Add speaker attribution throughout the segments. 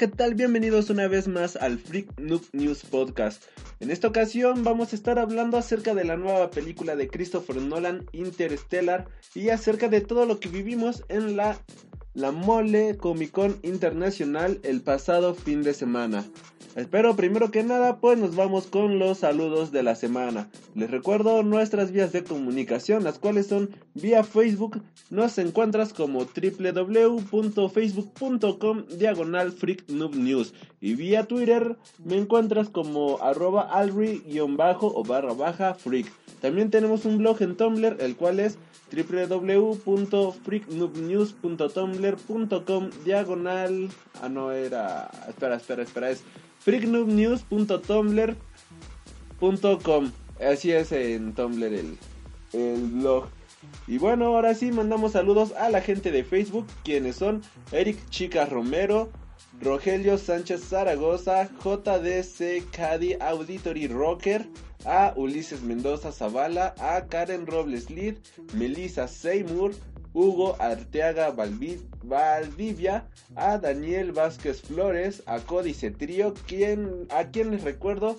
Speaker 1: ¿qué tal? Bienvenidos una vez más al Freak Noob News Podcast. En esta ocasión vamos a estar hablando acerca de la nueva película de Christopher Nolan, Interstellar, y acerca de todo lo que vivimos en la, la Mole Comic Con Internacional el pasado fin de semana. Espero primero que nada pues nos vamos con los saludos de la semana. Les recuerdo nuestras vías de comunicación, las cuales son vía Facebook, nos encuentras como www.facebook.com diagonal news y vía Twitter me encuentras como arroba alri-bajo o barra baja freak. También tenemos un blog en Tumblr el cual es www.freaknoobnews.tumblr.com diagonal ah no era espera espera espera es freaknoobnews.tumblr.com. Así es en Tumblr el, el blog. Y bueno, ahora sí mandamos saludos a la gente de Facebook, quienes son Eric Chica Romero, Rogelio Sánchez Zaragoza, JDC Cadi Auditory Rocker, a. Ulises Mendoza Zavala, a. Karen Robles Lid, Melissa Seymour, Hugo Arteaga Valdivia, a. Daniel Vázquez Flores, a. Códice Trío, a quien les recuerdo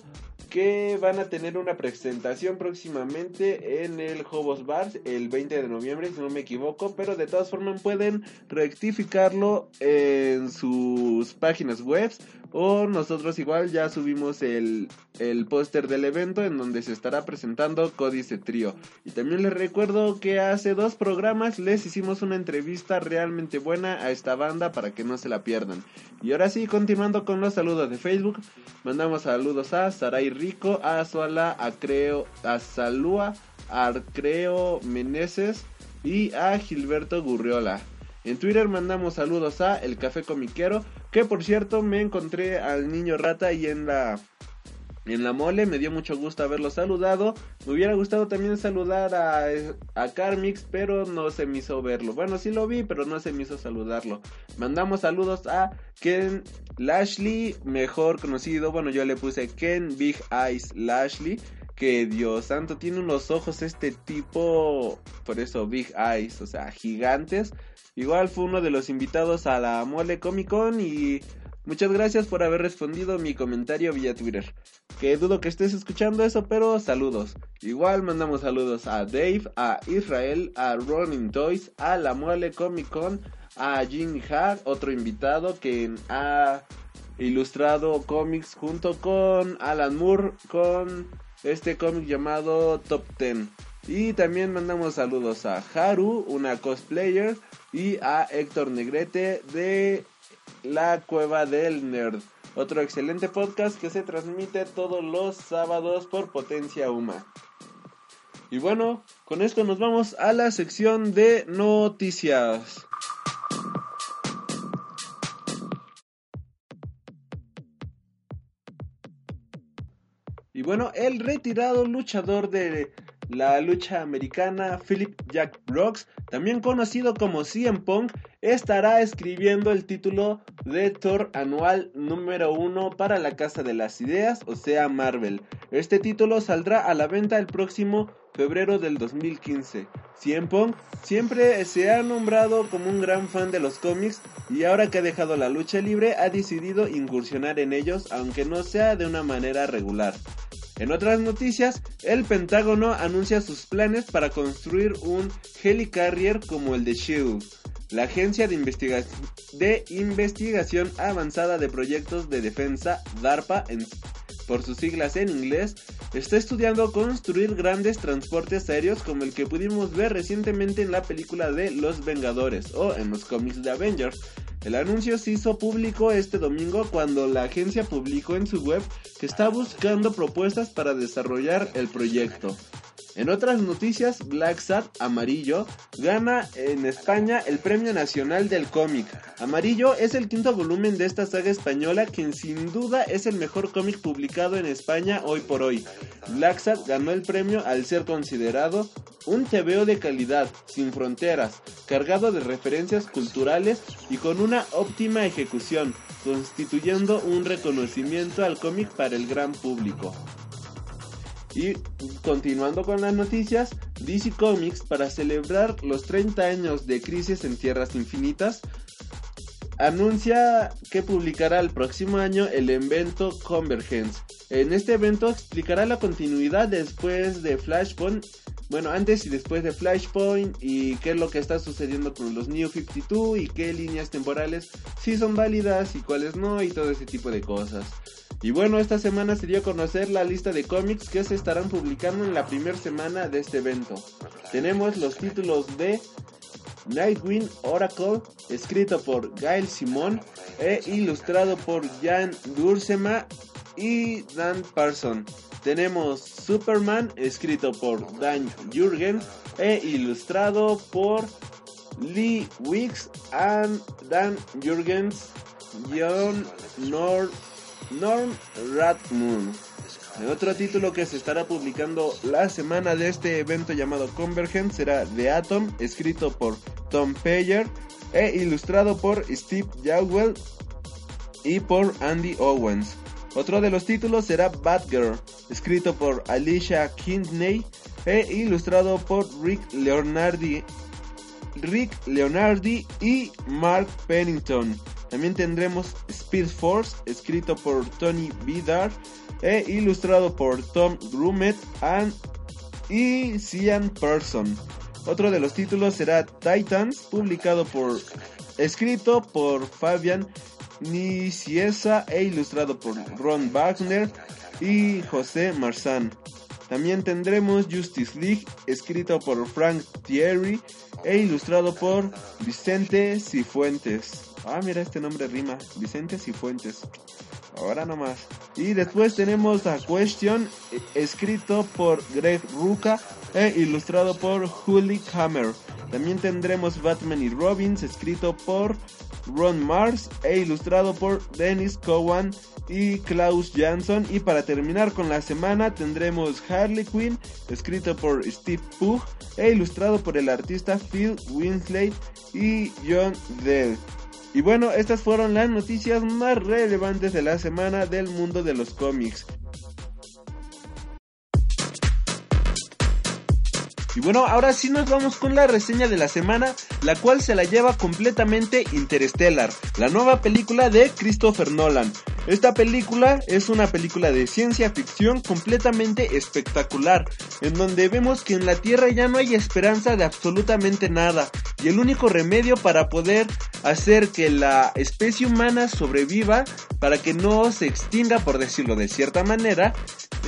Speaker 1: que van a tener una presentación próximamente en el Hobos Bar el 20 de noviembre, si no me equivoco, pero de todas formas pueden rectificarlo en sus páginas web o nosotros igual ya subimos el, el póster del evento en donde se estará presentando Códice Trío. Y también les recuerdo que hace dos programas les hicimos una entrevista realmente buena a esta banda para que no se la pierdan. Y ahora sí, continuando con los saludos de Facebook, mandamos saludos a Saray Rico, a Suala, a Creo, a Salúa, a Arcreo Meneses y a Gilberto Gurriola. En Twitter mandamos saludos a El Café Comiquero, que por cierto me encontré al niño rata y en la en la mole, me dio mucho gusto haberlo saludado. Me hubiera gustado también saludar a, a Carmix, pero no se me hizo verlo. Bueno, sí lo vi, pero no se me hizo saludarlo. Mandamos saludos a Ken Lashley, mejor conocido. Bueno, yo le puse Ken Big Eyes Lashley. Que Dios santo, tiene unos ojos este tipo, por eso Big Eyes, o sea, gigantes. Igual fue uno de los invitados a la Mole Comic Con y muchas gracias por haber respondido mi comentario vía Twitter. Que dudo que estés escuchando eso, pero saludos. Igual mandamos saludos a Dave, a Israel, a Ronin Toys, a la Mole Comic Con, a Jim Hag, otro invitado que ha ilustrado cómics junto con Alan Moore con este cómic llamado Top Ten. Y también mandamos saludos a Haru, una cosplayer, y a Héctor Negrete de La Cueva del Nerd. Otro excelente podcast que se transmite todos los sábados por Potencia Uma. Y bueno, con esto nos vamos a la sección de noticias. Y bueno, el retirado luchador de la lucha americana, Philip Jack Brooks, también conocido como CM Punk, estará escribiendo el título de Thor anual número 1 para la Casa de las Ideas, o sea Marvel. Este título saldrá a la venta el próximo febrero del 2015. CM Punk siempre se ha nombrado como un gran fan de los cómics y ahora que ha dejado la lucha libre ha decidido incursionar en ellos aunque no sea de una manera regular. En otras noticias, el Pentágono anuncia sus planes para construir un helicarrier como el de SHIELD, la agencia de, de investigación avanzada de proyectos de defensa, DARPA, por sus siglas en inglés, está estudiando construir grandes transportes aéreos como el que pudimos ver recientemente en la película de Los Vengadores o en los cómics de Avengers. El anuncio se hizo público este domingo cuando la agencia publicó en su web que está buscando propuestas para desarrollar el proyecto. En otras noticias, Black Sat Amarillo gana en España el Premio Nacional del Cómic. Amarillo es el quinto volumen de esta saga española quien sin duda es el mejor cómic publicado en España hoy por hoy. Black Sat ganó el premio al ser considerado un TVO de calidad, sin fronteras, cargado de referencias culturales y con una óptima ejecución, constituyendo un reconocimiento al cómic para el gran público. Y continuando con las noticias, DC Comics para celebrar los 30 años de Crisis en Tierras Infinitas anuncia que publicará el próximo año el evento Convergence. En este evento explicará la continuidad después de Flashpoint, bueno, antes y después de Flashpoint y qué es lo que está sucediendo con los New 52 y qué líneas temporales sí son válidas y cuáles no y todo ese tipo de cosas. Y bueno, esta semana se dio a conocer la lista de cómics que se estarán publicando en la primera semana de este evento. Tenemos los títulos de Nightwing Oracle, escrito por Gail Simon e ilustrado por Jan Dursema y Dan Parson. Tenemos Superman, escrito por Dan Jurgen e ilustrado por Lee Wicks and Dan Jurgens, John Norm, Norm Ratmoon. Otro título que se estará publicando la semana de este evento llamado Convergence será The Atom, escrito por Tom Payer e ilustrado por Steve Jowell y por Andy Owens. Otro de los títulos será Batgirl, escrito por Alicia Kidney e ilustrado por Rick Leonardi, Rick Leonardi y Mark Pennington. También tendremos Speed Force, escrito por Tony Vidar e ilustrado por Tom Grumet y Cian Person. Otro de los títulos será Titans, publicado por escrito por Fabian Niciesa e ilustrado por Ron Wagner y José Marzán. También tendremos Justice League, escrito por Frank Thierry e ilustrado por Vicente Cifuentes. Ah, mira, este nombre rima. Vicente Cifuentes. Ahora nomás. Y después tenemos a Question, escrito por Greg Ruca e ilustrado por Julie Hammer. También tendremos Batman y Robins, escrito por Ron Mars e ilustrado por Dennis Cowan y Klaus Jansson. Y para terminar con la semana tendremos Harley Quinn, escrito por Steve Pugh e ilustrado por el artista Phil Winsley y John Dell. Y bueno, estas fueron las noticias más relevantes de la semana del mundo de los cómics. Y bueno, ahora sí nos vamos con la reseña de la semana, la cual se la lleva completamente Interstellar, la nueva película de Christopher Nolan. Esta película es una película de ciencia ficción completamente espectacular, en donde vemos que en la Tierra ya no hay esperanza de absolutamente nada, y el único remedio para poder hacer que la especie humana sobreviva, para que no se extinga por decirlo de cierta manera,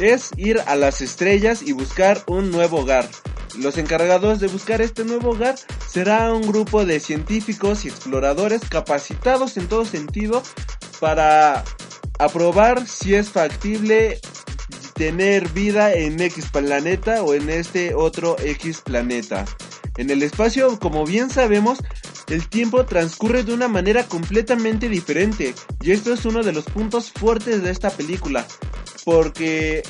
Speaker 1: es ir a las estrellas y buscar un nuevo hogar. Los encargados de buscar este nuevo hogar será un grupo de científicos y exploradores capacitados en todo sentido para aprobar si es factible tener vida en X planeta o en este otro X planeta. En el espacio, como bien sabemos, el tiempo transcurre de una manera completamente diferente y esto es uno de los puntos fuertes de esta película porque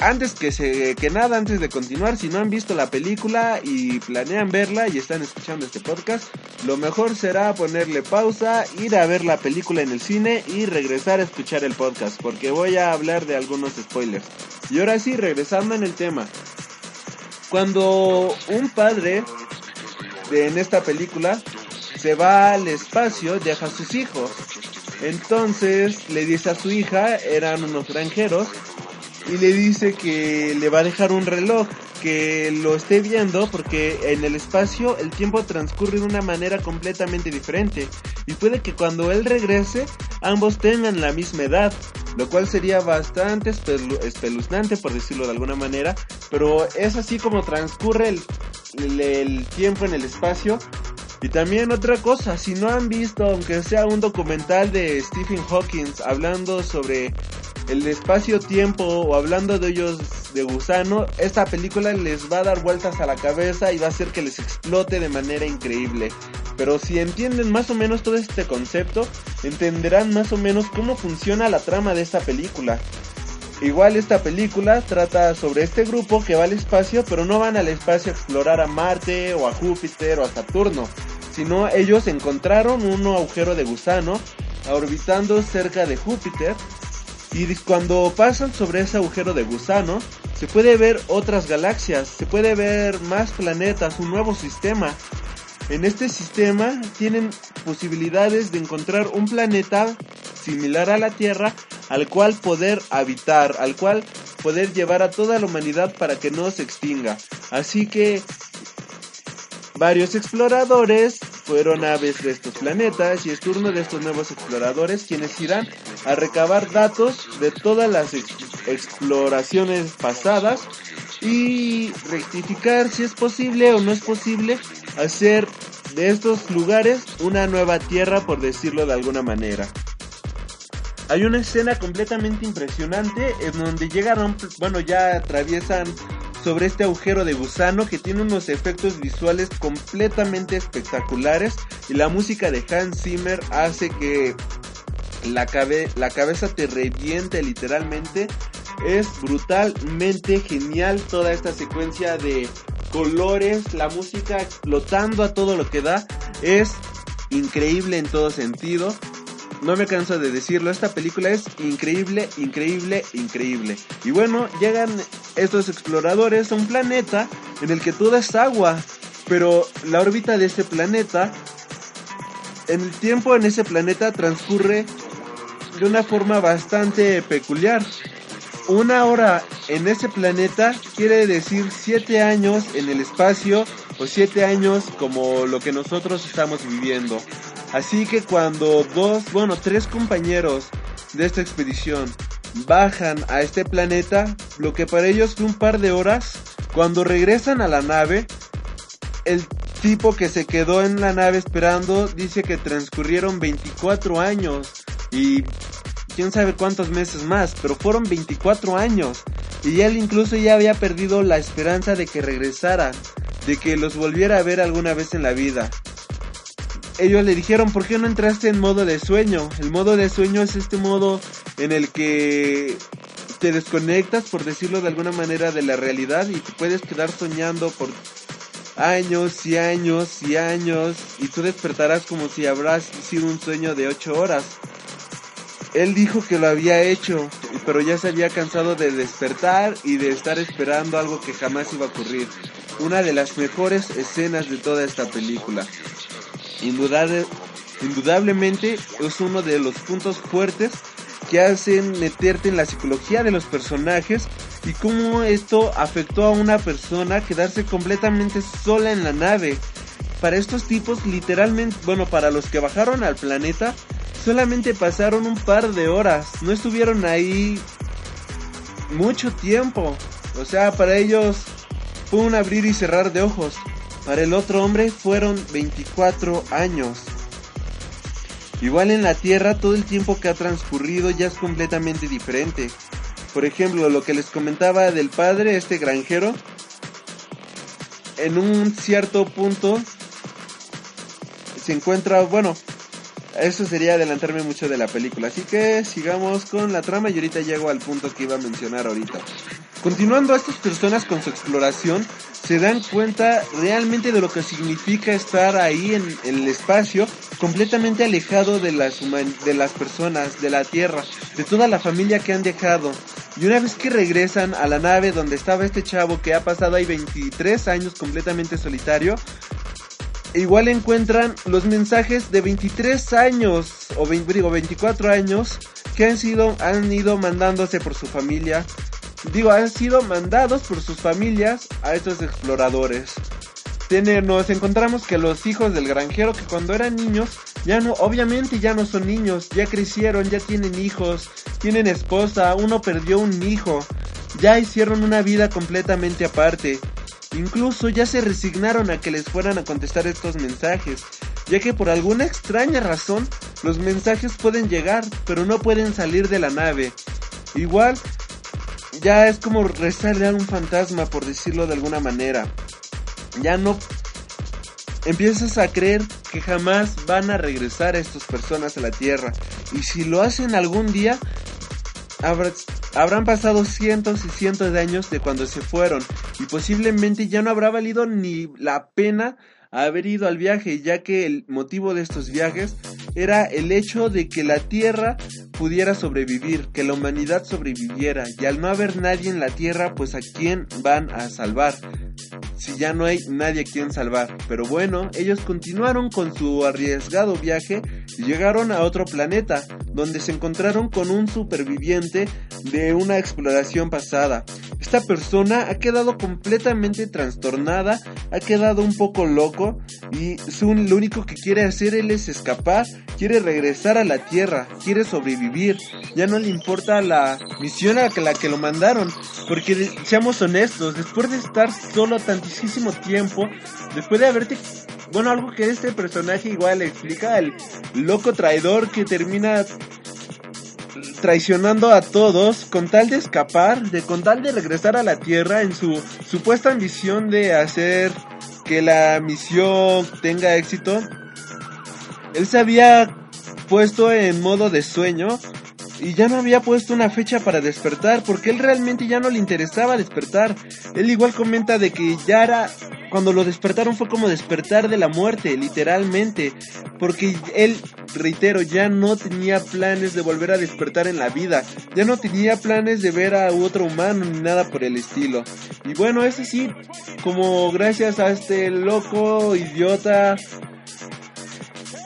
Speaker 1: antes que, se, que nada, antes de continuar, si no han visto la película y planean verla y están escuchando este podcast, lo mejor será ponerle pausa, ir a ver la película en el cine y regresar a escuchar el podcast, porque voy a hablar de algunos spoilers. Y ahora sí, regresando en el tema. Cuando un padre de, en esta película se va al espacio, deja a sus hijos. Entonces le dice a su hija, eran unos granjeros, y le dice que le va a dejar un reloj que lo esté viendo porque en el espacio el tiempo transcurre de una manera completamente diferente. Y puede que cuando él regrese ambos tengan la misma edad, lo cual sería bastante espeluznante por decirlo de alguna manera, pero es así como transcurre el, tiempo en el espacio. Y también otra cosa, si no han visto, aunque sea un documental de Stephen Hawking hablando sobre el espacio-tiempo o hablando de ellos de gusano, esta película les va a dar vueltas a la cabeza y va a hacer que les explote de manera increíble. Pero si entienden más o menos todo este concepto, entenderán más o menos cómo funciona la trama de esta película. Igual esta película trata sobre este grupo que va al espacio, pero no van al espacio a explorar a Marte o a Júpiter o a Saturno, sino ellos encontraron un agujero de gusano orbitando cerca de Júpiter y cuando pasan sobre ese agujero de gusano se puede ver otras galaxias, se puede ver más planetas, un nuevo sistema en este sistema tienen posibilidades de encontrar un planeta similar a la Tierra al cual poder habitar, al cual poder llevar a toda la humanidad para que no se extinga. Así que varios exploradores fueron aves de estos planetas y es turno de estos nuevos exploradores quienes irán a recabar datos de todas las exploraciones pasadas y rectificar si es posible o no es posible hacer de estos lugares una nueva tierra por decirlo de alguna manera. Hay una escena completamente impresionante en donde llegaron, bueno, ya atraviesan sobre este agujero de gusano que tiene unos efectos visuales completamente espectaculares y la música de Hans Zimmer hace que la, la cabeza te reviente literalmente. Es brutalmente genial toda esta secuencia de colores, la música explotando a todo lo que da. Es increíble en todo sentido no me canso de decirlo, esta película es increíble, increíble, increíble. Y bueno, llegan estos exploradores a un planeta en el que todo es agua, pero la órbita de ese planeta, en el tiempo en ese planeta transcurre de una forma bastante peculiar. Una hora en ese planeta quiere decir siete años en el espacio o siete años como lo que nosotros estamos viviendo. Así que cuando dos, bueno, tres compañeros de esta expedición bajan a este planeta, lo que para ellos fue un par de horas, cuando regresan a la nave, el tipo que se quedó en la nave esperando dice que transcurrieron 24 años y quién sabe cuántos meses más, pero fueron 24 años. Y él incluso ya había perdido la esperanza de que regresaran, de que los volviera a ver alguna vez en la vida ellos le dijeron, ¿por qué no entraste en modo de sueño? El modo de sueño es este modo en el que te desconectas, por decirlo de alguna manera, de la realidad y te puedes quedar soñando por años y años y años y tú despertarás como si habrás sido un sueño de ocho horas. Él dijo que lo había hecho, pero ya se había cansado de despertar y de estar esperando algo que jamás iba a ocurrir. Una de las mejores escenas de toda esta película indudablemente es uno de los puntos fuertes que hacen meterte en la psicología de los personajes y cómo esto afectó a una persona quedarse completamente sola en la nave. Para estos tipos literalmente, bueno, para los que bajaron al planeta, solamente pasaron un par de horas, no estuvieron ahí mucho tiempo. O sea, para ellos fue un abrir y cerrar de ojos. Para el otro hombre fueron 24 años. Igual en la Tierra todo el tiempo que ha transcurrido ya es completamente diferente. Por ejemplo, lo que les comentaba del padre, este granjero, en un cierto punto se encuentra, bueno, eso sería adelantarme mucho de la película. Así que sigamos con la trama y ahorita llego al punto que iba a mencionar ahorita. Continuando estas personas con su exploración, se dan cuenta realmente de lo que significa estar ahí en, el espacio, completamente alejado de las, de las personas, de la Tierra, de toda la familia que han dejado. Y una vez que regresan a la nave donde estaba este chavo que ha pasado ahí 23 años completamente solitario, igual encuentran los mensajes de 23 años, o digo 24 años, que han sido, han ido mandándose por su familia digo, han sido mandados por sus familias a estos exploradores. nos encontramos que los hijos del granjero que cuando eran niños, ya no, obviamente ya no son niños, ya crecieron, ya tienen hijos, tienen esposa, uno perdió un hijo, ya hicieron una vida completamente aparte. Incluso ya se resignaron a que les fueran a contestar estos mensajes, ya que por alguna extraña razón los mensajes pueden llegar, pero no pueden salir de la nave. Igual, ya es como rezarle a un fantasma, por decirlo de alguna manera. Ya no empiezas a creer que jamás van a regresar estas personas a la Tierra. Y si lo hacen algún día, habrán pasado cientos y cientos de años de cuando se fueron. Y posiblemente ya no habrá valido ni la pena haber ido al viaje, ya que el motivo de estos viajes era el hecho de que la Tierra pudiera sobrevivir, que la humanidad sobreviviera, y al no haber nadie en la Tierra, pues a quién van a salvar. si ya no hay nadie a quien salvar. Pero bueno, ellos continuaron con su arriesgado viaje y llegaron a otro planeta, donde se encontraron con un superviviente de una exploración pasada. Esta persona ha quedado completamente trastornada, ha quedado un poco loco y lo único que quiere hacer él es escapar, quiere regresar a la Tierra, quiere sobrevivir. Ya no le importa la misión a la que lo mandaron, porque seamos honestos, después de estar solo tantísimo tiempo, después de haberte bueno, algo que este personaje igual explica, el loco traidor que termina traicionando a todos con tal de escapar, de con tal de regresar a la Tierra en su supuesta ambición de hacer que la misión tenga éxito. Él se había puesto en modo de sueño y ya no había puesto una fecha para despertar porque él realmente ya no le interesaba despertar. Él igual comenta de que ya era cuando lo despertaron fue como despertar de la muerte, literalmente, porque él, reitero, ya no tenía planes de volver a despertar en la vida, ya no tenía planes de ver a otro humano ni nada por el estilo. Y bueno, ese sí, como gracias a este loco idiota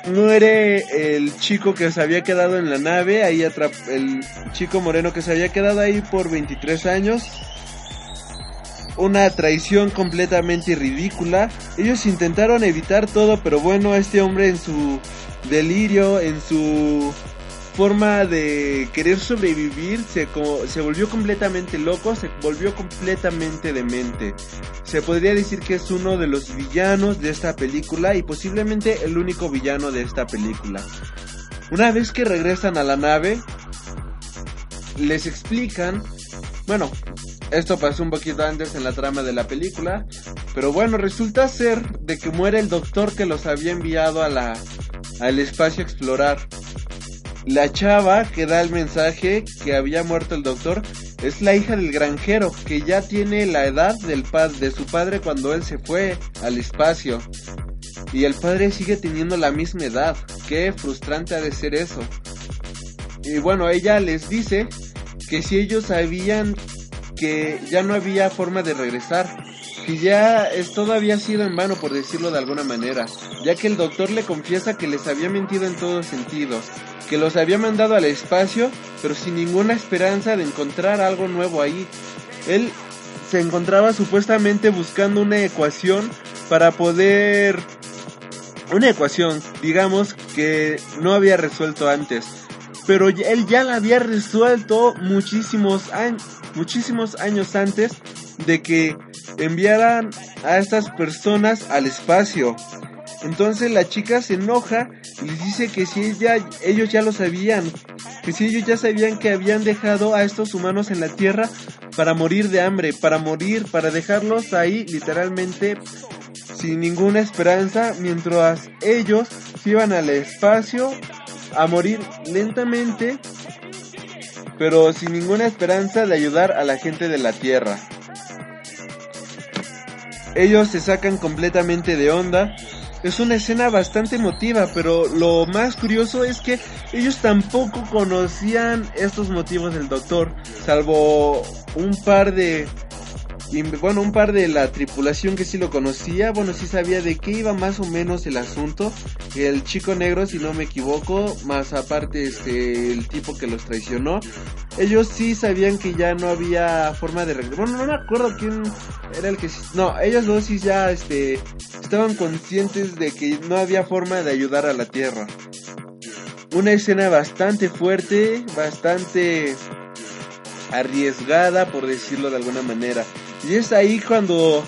Speaker 1: muere el chico que se había quedado en la nave, ahí el chico moreno que se había quedado ahí por 23 años. Una traición completamente ridícula. Ellos intentaron evitar todo, pero bueno, este hombre en su delirio, en su forma de querer sobrevivir se, se volvió completamente loco, se volvió completamente demente. Se podría decir que es uno de los villanos de esta película y posiblemente el único villano de esta película. Una vez que regresan a la nave, les explican, bueno, esto pasó un poquito antes en la trama de la película, pero bueno, resulta ser de que muere el doctor que los había enviado a la al espacio a explorar. La chava que da el mensaje que había muerto el doctor es la hija del granjero que ya tiene la edad del de su padre cuando él se fue al espacio. Y el padre sigue teniendo la misma edad. Qué frustrante ha de ser eso. Y bueno, ella les dice que si ellos sabían que ya no había forma de regresar, que ya es, todo había sido en vano por decirlo de alguna manera, ya que el doctor le confiesa que les había mentido en todos sentidos, que los había mandado al espacio, pero sin ninguna esperanza de encontrar algo nuevo ahí. Él se encontraba supuestamente buscando una ecuación para poder... Una ecuación, digamos, que no había resuelto antes. Pero él ya la había resuelto muchísimos muchísimos años antes de que enviaran a estas personas al espacio. Entonces la chica se enoja y dice que si ella, ellos ya lo sabían, que si ellos ya sabían que habían dejado a estos humanos en la Tierra para morir de hambre, para morir, para dejarlos ahí literalmente sin ninguna esperanza, mientras ellos se iban al espacio a morir lentamente, pero sin ninguna esperanza de ayudar a la gente de la Tierra. Ellos se sacan completamente de onda es una escena bastante emotiva, pero lo más curioso es que ellos tampoco conocían estos motivos del doctor, salvo un par de bueno, un par de la tripulación que sí lo conocía, bueno, sí sabía de qué iba más o menos el asunto. El chico negro, si no me equivoco, más aparte este el tipo que los traicionó, ellos sí sabían que ya no había forma de regresar. Bueno, no me acuerdo quién era el que no, ellos dos sí ya este estaban conscientes de que no había forma de ayudar a la Tierra. Una escena bastante fuerte, bastante arriesgada, por decirlo de alguna manera. Y es ahí cuando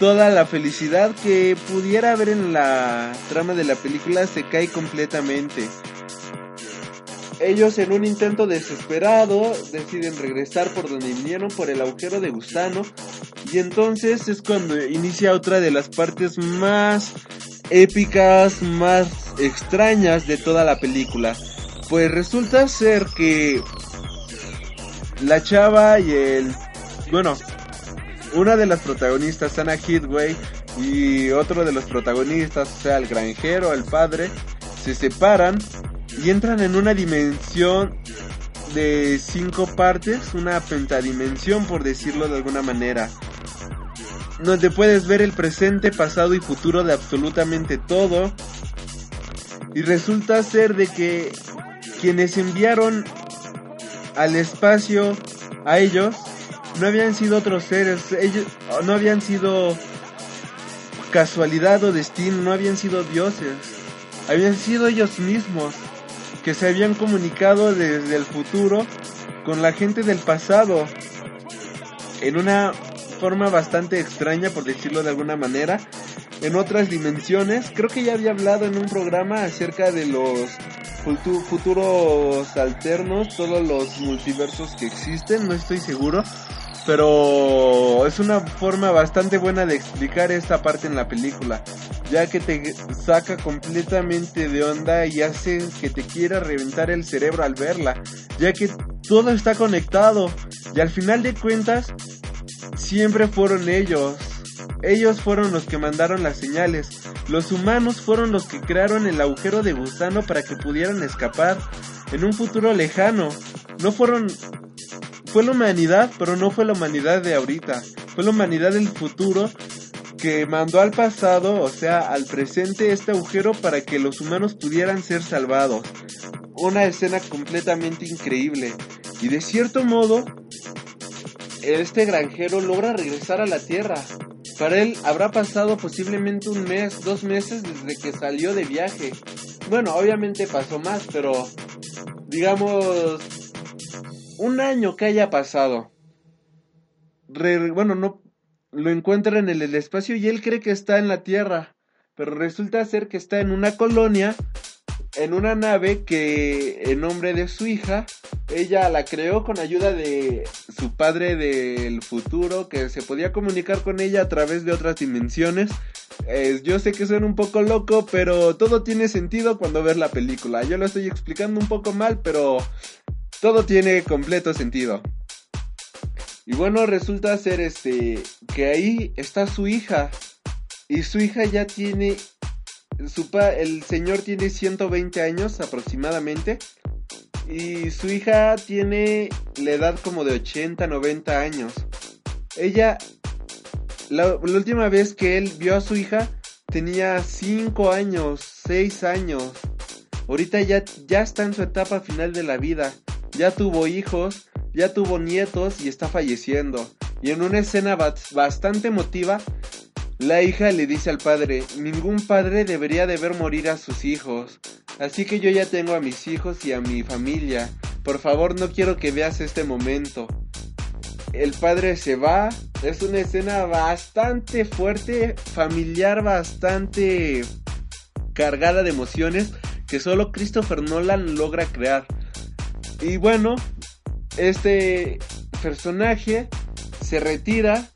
Speaker 1: toda la felicidad que pudiera haber en la trama de la película se cae completamente. Ellos en un intento desesperado deciden regresar por donde vinieron por el agujero de gusano y entonces es cuando inicia otra de las partes más épicas, más extrañas de toda la película. Pues resulta ser que la chava y el... Bueno, una de las protagonistas, Anna Hidway, y otro de los protagonistas, o sea, el granjero, el padre, se separan y entran en una dimensión de cinco partes, una pentadimensión por decirlo de alguna manera. donde puedes ver el presente, pasado y futuro de absolutamente todo. Y resulta ser de que quienes enviaron al espacio a ellos no habían sido otros seres, ellos no habían sido casualidad o destino, no habían sido dioses, habían sido ellos mismos que se habían comunicado desde el futuro con la gente del pasado en una forma bastante extraña por decirlo de alguna manera en otras dimensiones. Creo que ya había hablado en un programa acerca de los futuros alternos todos los multiversos que existen no estoy seguro pero es una forma bastante buena de explicar esta parte en la película, ya que te saca completamente de onda y hace que te quiera reventar el cerebro al verla, ya que todo está conectado y al final de cuentas siempre fueron ellos. Ellos fueron los que mandaron las señales. Los humanos fueron los que crearon el agujero de gusano para que pudieran escapar en un futuro lejano. No fueron fue la humanidad, pero no fue la humanidad de ahorita. Fue la humanidad del futuro que mandó al pasado, o sea, al presente, este agujero para que los humanos pudieran ser salvados. Una escena completamente increíble. Y de cierto modo, este granjero logra regresar a la Tierra. Para él habrá pasado posiblemente un mes, dos meses desde que salió de viaje. Bueno, obviamente pasó más, pero digamos un año que haya pasado. bueno, no lo encuentra en el, espacio y él cree que está en la Tierra, pero resulta ser que está en una colonia, en una nave que en nombre de su hija, ella la creó con ayuda de su padre del futuro, que se podía comunicar con ella a través de otras dimensiones. yo sé que suena un poco loco, pero todo tiene sentido cuando ves la película. Yo lo estoy explicando un poco mal, pero todo tiene completo sentido. Y bueno, resulta ser este que ahí está su hija y su hija ya tiene su el señor tiene 120 años aproximadamente y su hija tiene la edad como de 80, 90 años. Ella la, la última vez que él vio a su hija tenía 5 años, 6 años. Ahorita ya, ya está en su etapa final de la vida ya tuvo hijos, ya tuvo nietos y está falleciendo. Y en una escena bastante emotiva, la hija le dice al padre, ningún padre debería de ver morir a sus hijos. Así que yo ya tengo a mis hijos y a mi familia. Por favor no quiero que veas este momento. El padre se va. Es una escena bastante fuerte, familiar, bastante cargada de emociones que solo Christopher Nolan logra crear. Y bueno, este personaje se retira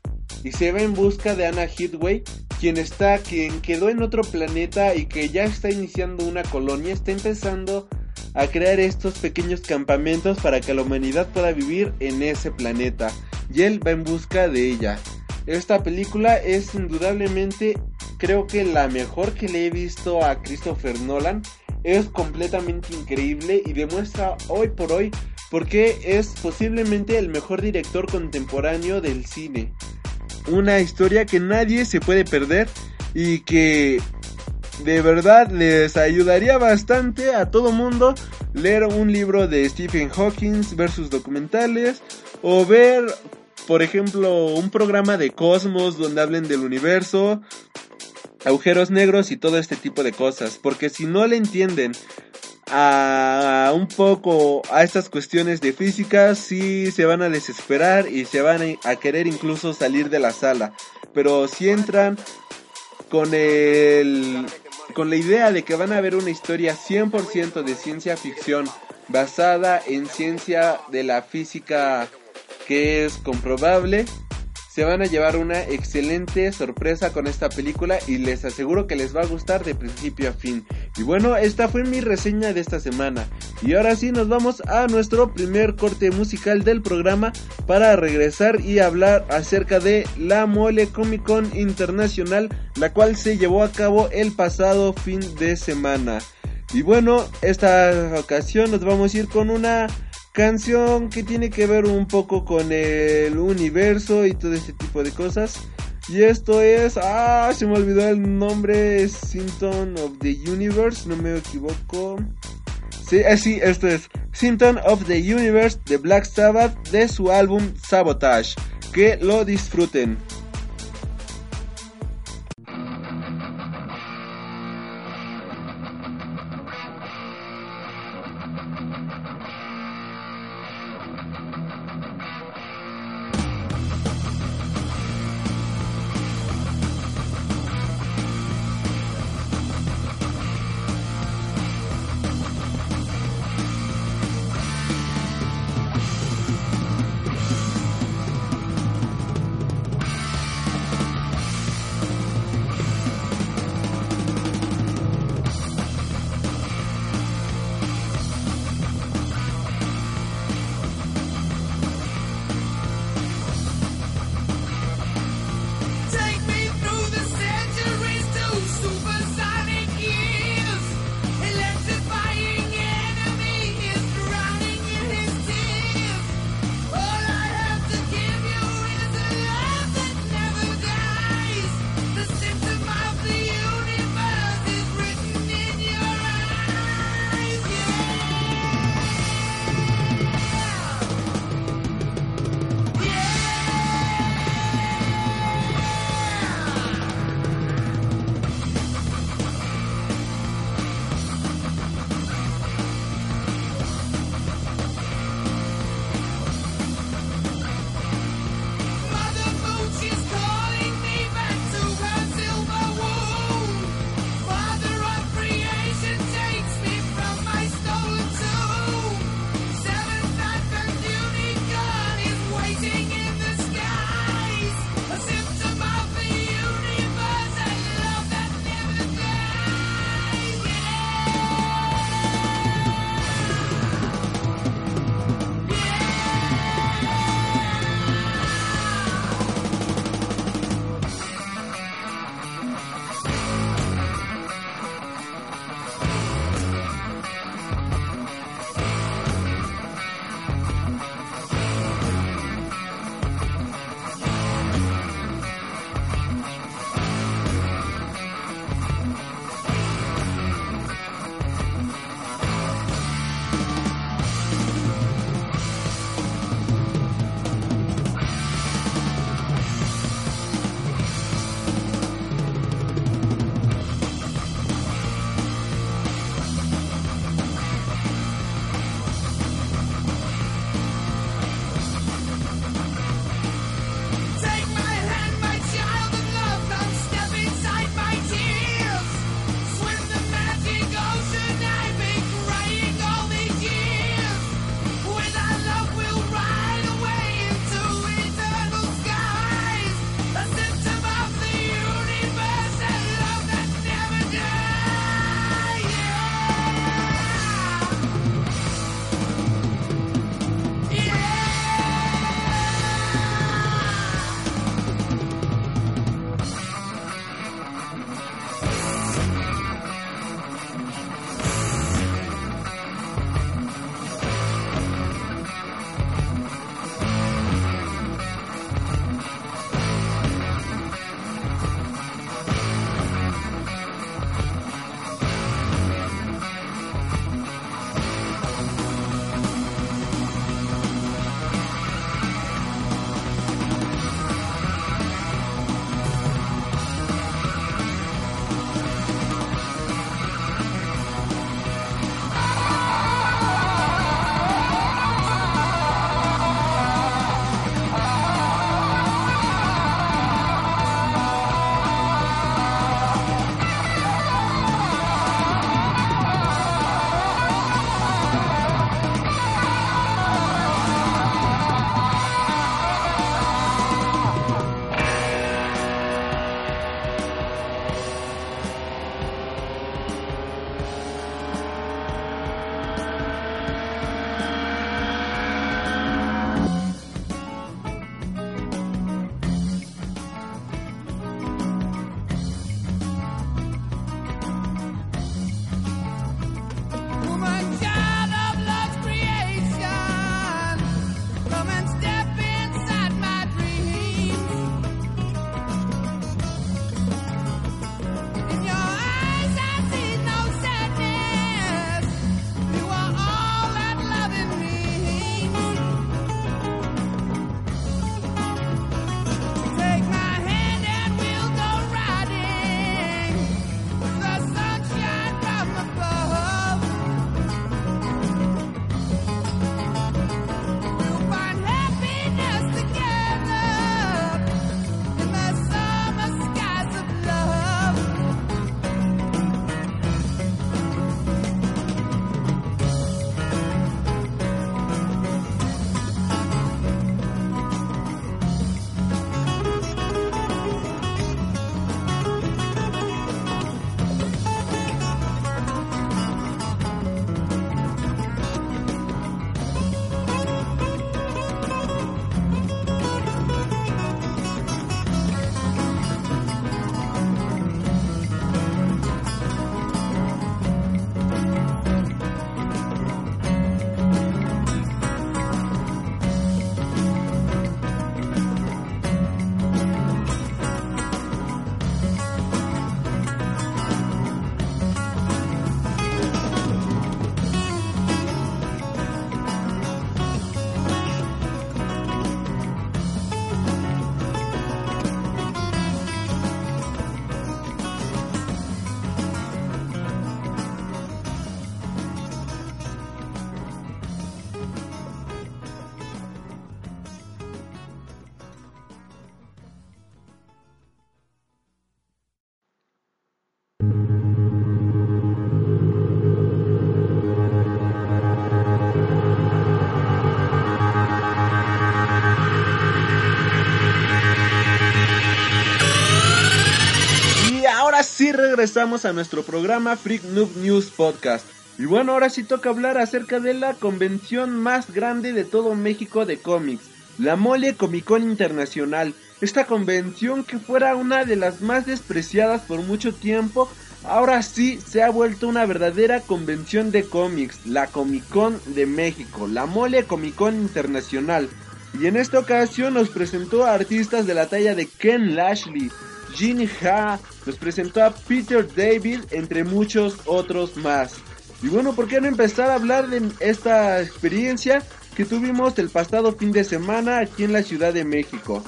Speaker 1: y se va en busca de Anna Headway, quien está, quien quedó en otro planeta y que ya está iniciando una colonia, está empezando a crear estos pequeños campamentos para que la humanidad pueda vivir en ese planeta. Y él va en busca de ella. Esta película es indudablemente, creo que la mejor que le he visto a Christopher Nolan es completamente increíble y demuestra hoy por hoy por qué es posiblemente el mejor director contemporáneo del cine. Una historia que nadie se puede perder y que de verdad les ayudaría bastante a todo mundo leer un libro de Stephen Hawking versus documentales o ver por ejemplo un programa de Cosmos donde hablen del universo agujeros negros y todo este tipo de cosas. Porque si no le entienden a un poco a estas cuestiones de física, sí se van a desesperar y se van a querer incluso salir de la sala. Pero si entran con el con la idea de que van a ver una historia 100% de ciencia ficción basada en ciencia de la física que es comprobable, se van a llevar una excelente sorpresa con esta película y les aseguro que les va a gustar de principio a fin. Y bueno, esta fue mi reseña de esta semana. Y ahora sí nos vamos a nuestro primer corte musical del programa para regresar y hablar acerca de la Mole Comic Con Internacional, la cual se llevó a cabo el pasado fin de semana. Y bueno, esta ocasión nos vamos a ir con una canción que tiene que ver un poco con el universo y todo ese tipo de cosas. Y esto es, ah, se me olvidó el nombre, Symptom of the Universe, no me equivoco. Sí, eh, sí, esto es Symptom of the Universe de Black Sabbath de su álbum Sabotage. Que lo disfruten. Regresamos a nuestro programa Freak Noob News Podcast. Y bueno, ahora sí toca hablar acerca de la convención más grande de todo México de cómics, la Mole Comic Con Internacional. Esta convención que fuera una de las más despreciadas por mucho tiempo, ahora sí se ha vuelto una verdadera convención de cómics, la Comic Con de México, la Mole Comic Con Internacional. Y en esta ocasión nos presentó a artistas de la talla de Ken Lashley, Gene Ha, nos presentó a Peter David, entre muchos otros más. Y bueno, ¿por qué no empezar a hablar de esta experiencia que tuvimos el pasado fin de semana aquí en la Ciudad de México?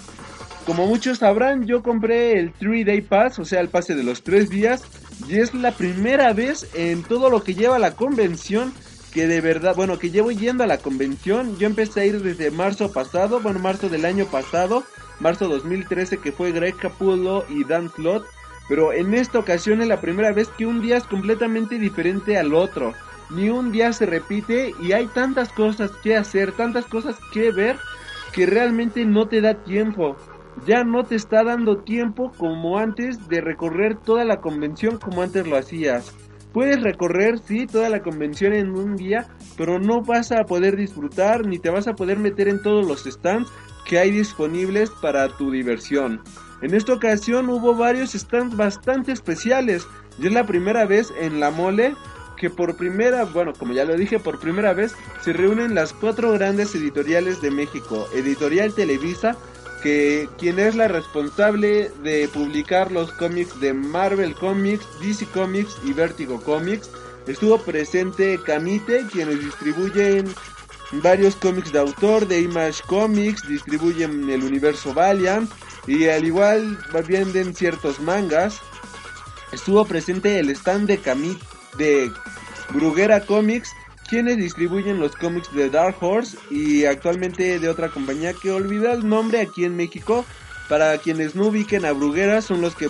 Speaker 1: Como muchos sabrán, yo compré el 3 Day Pass, o sea, el pase de los 3 días, y es la primera vez en todo lo que lleva la convención que de verdad, bueno, que llevo yendo a la convención. Yo empecé a ir desde marzo pasado, bueno, marzo del año pasado, marzo 2013, que fue Greg Capullo y Dan Slott. Pero en esta ocasión es la primera vez que un día es completamente diferente al otro. Ni un día se repite y hay tantas cosas que hacer, tantas cosas que ver, que realmente no te da tiempo. Ya no te está dando tiempo como antes de recorrer toda la convención como antes lo hacías. Puedes recorrer, sí, toda la convención en un día, pero no vas a poder disfrutar ni te vas a poder meter en todos los stands que hay disponibles para tu diversión. En esta ocasión hubo varios stands bastante especiales y es la primera vez en la mole que por primera, bueno, como ya lo dije, por primera vez se reúnen las cuatro grandes editoriales de México, Editorial Televisa, que quien es la responsable de publicar los cómics de Marvel Comics, DC Comics y Vertigo Comics. Estuvo presente Camite, quienes distribuyen varios cómics de autor de Image Comics, distribuyen el universo Valiant y al igual venden ciertos mangas. Estuvo presente el stand de de Bruguera Comics, quienes distribuyen los cómics de Dark Horse y actualmente de otra compañía que olvida el nombre aquí en México. Para quienes no ubiquen a Bruguera son los que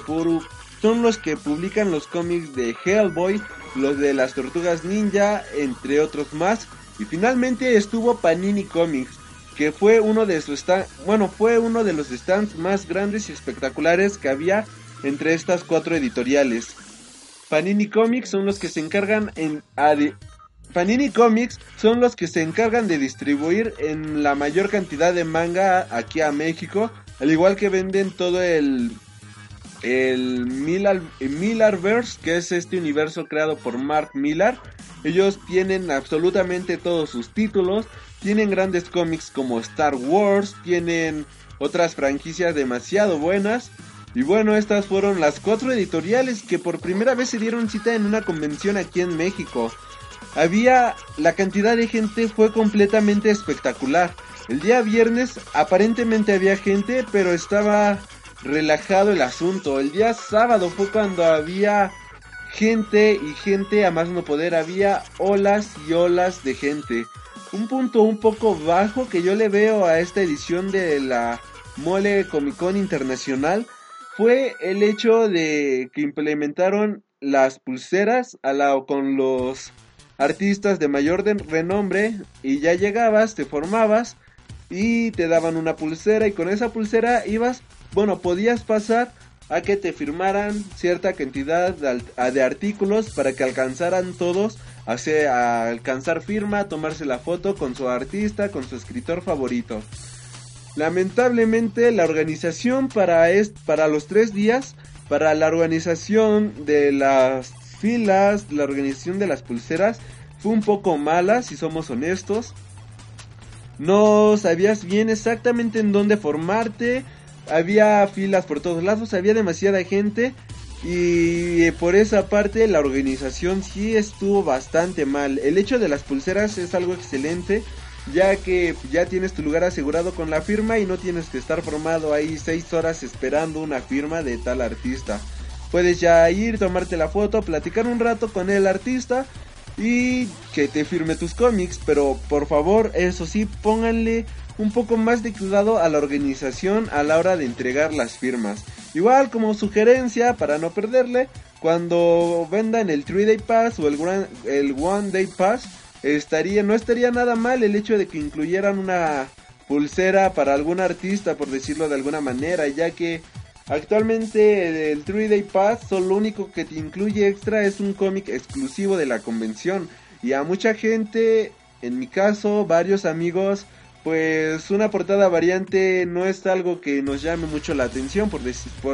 Speaker 1: son los que publican los cómics de Hellboy, los de las Tortugas Ninja, entre otros más. Y finalmente estuvo Panini Comics, que fue uno de sus bueno, fue uno de los stands más grandes y espectaculares que había entre estas cuatro editoriales. Panini Comics son los que se encargan en Panini Comics son los que se encargan de distribuir en la mayor cantidad de manga aquí a México, al igual que venden todo el el Millar, Millarverse, que es este universo creado por Mark Millar. Ellos tienen absolutamente todos sus títulos, tienen grandes cómics como Star Wars, tienen otras franquicias demasiado buenas. Y bueno, estas fueron las cuatro editoriales que por primera vez se dieron cita en una convención aquí en México. Había, la cantidad de gente fue completamente espectacular. El día viernes aparentemente había gente, pero estaba relajado el asunto. El día sábado fue cuando había gente y gente a más no poder. Había olas y olas de gente. Un punto un poco bajo que yo le veo a esta edición de la Mole Comic Con Internacional fue el hecho de que implementaron las pulseras a la, con los artistas de mayor renombre y ya llegabas, te formabas y te daban una pulsera y con esa pulsera ibas bueno, podías pasar a que te firmaran cierta cantidad de, artículos para que alcanzaran todos a, alcanzar firma, tomarse la foto con su artista, con su escritor favorito. Lamentablemente la organización para, para los tres días, para la organización de las filas, la organización de las pulseras, fue un poco mala, si somos honestos. No sabías bien exactamente en dónde formarte, había filas por todos lados, había demasiada gente y por esa parte la organización sí estuvo bastante mal. El hecho de las pulseras es algo excelente, ya que ya tienes tu lugar asegurado con la firma y no tienes que estar formado ahí 6 horas esperando una firma de tal artista. Puedes ya ir, tomarte la foto, platicar un rato con el artista y que te firme tus cómics, pero por favor, eso sí, pónganle un poco más de cuidado a la organización a la hora de entregar las firmas. Igual como sugerencia para no perderle, cuando vendan el 3 Day Pass o el, el One Day Pass, estaría, no estaría nada mal el hecho de que incluyeran una pulsera para algún artista, por decirlo de alguna manera, ya que Actualmente el 3 Day Pass lo único que te incluye extra es un cómic exclusivo de la convención. Y a mucha gente, en mi caso, varios amigos, pues una portada variante no es algo que nos llame mucho la atención, por,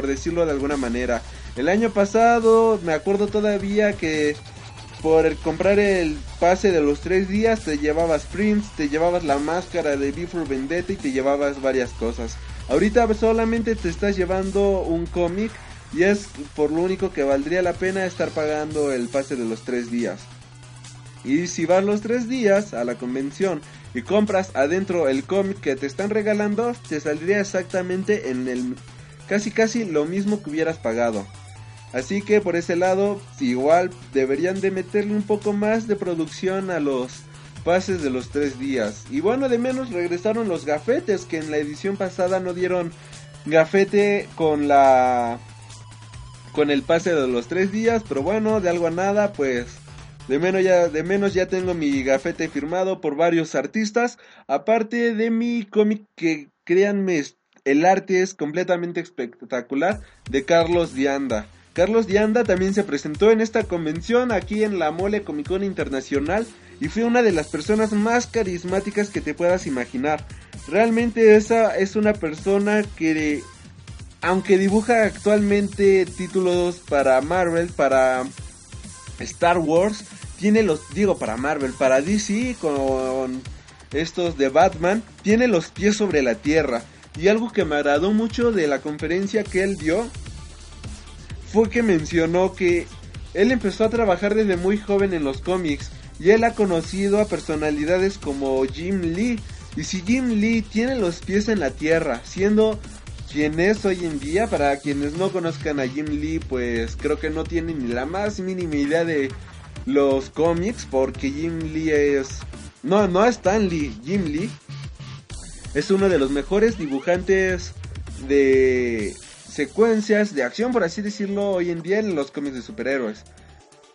Speaker 1: decirlo de alguna manera. El año pasado me acuerdo todavía que por comprar el pase de los tres días te llevabas prints, te llevabas la máscara de Before Vendetta y te llevabas varias cosas. Ahorita solamente te estás llevando un cómic y es por lo único que valdría la pena estar pagando el pase de los tres días. Y si vas los tres días a la convención y compras adentro el cómic que te están regalando, te saldría exactamente en el casi casi lo mismo que hubieras pagado. Así que por ese lado, igual deberían de meterle un poco más de producción a los pases de los tres días. Y bueno, de menos regresaron los gafetes que en la edición pasada no dieron gafete con la con el pase de los tres días, pero bueno, de algo a nada, pues de menos ya de menos ya tengo mi gafete firmado por varios artistas, aparte de mi cómic que créanme el arte es completamente espectacular de Carlos Dianda. Carlos Dianda también se presentó en esta convención aquí en la Mole Comic Con Internacional y fue una de las personas más carismáticas que te puedas imaginar. Realmente esa es una persona que aunque dibuja actualmente títulos para Marvel, para Star Wars, tiene los digo para Marvel, para DC con estos de Batman, tiene los pies sobre la tierra. Y algo que me agradó mucho de la conferencia que él dio fue que mencionó que él empezó a trabajar desde muy joven en los cómics y él ha conocido a personalidades como Jim Lee. Y si Jim Lee tiene los pies en la tierra, siendo quien es hoy en día, para quienes no conozcan a Jim Lee, pues creo que no tienen ni la más mínima idea de los cómics, porque Jim Lee es... No, no Stan Lee, Jim Lee es uno de los mejores dibujantes de secuencias de acción, por así decirlo, hoy en día en los cómics de superhéroes.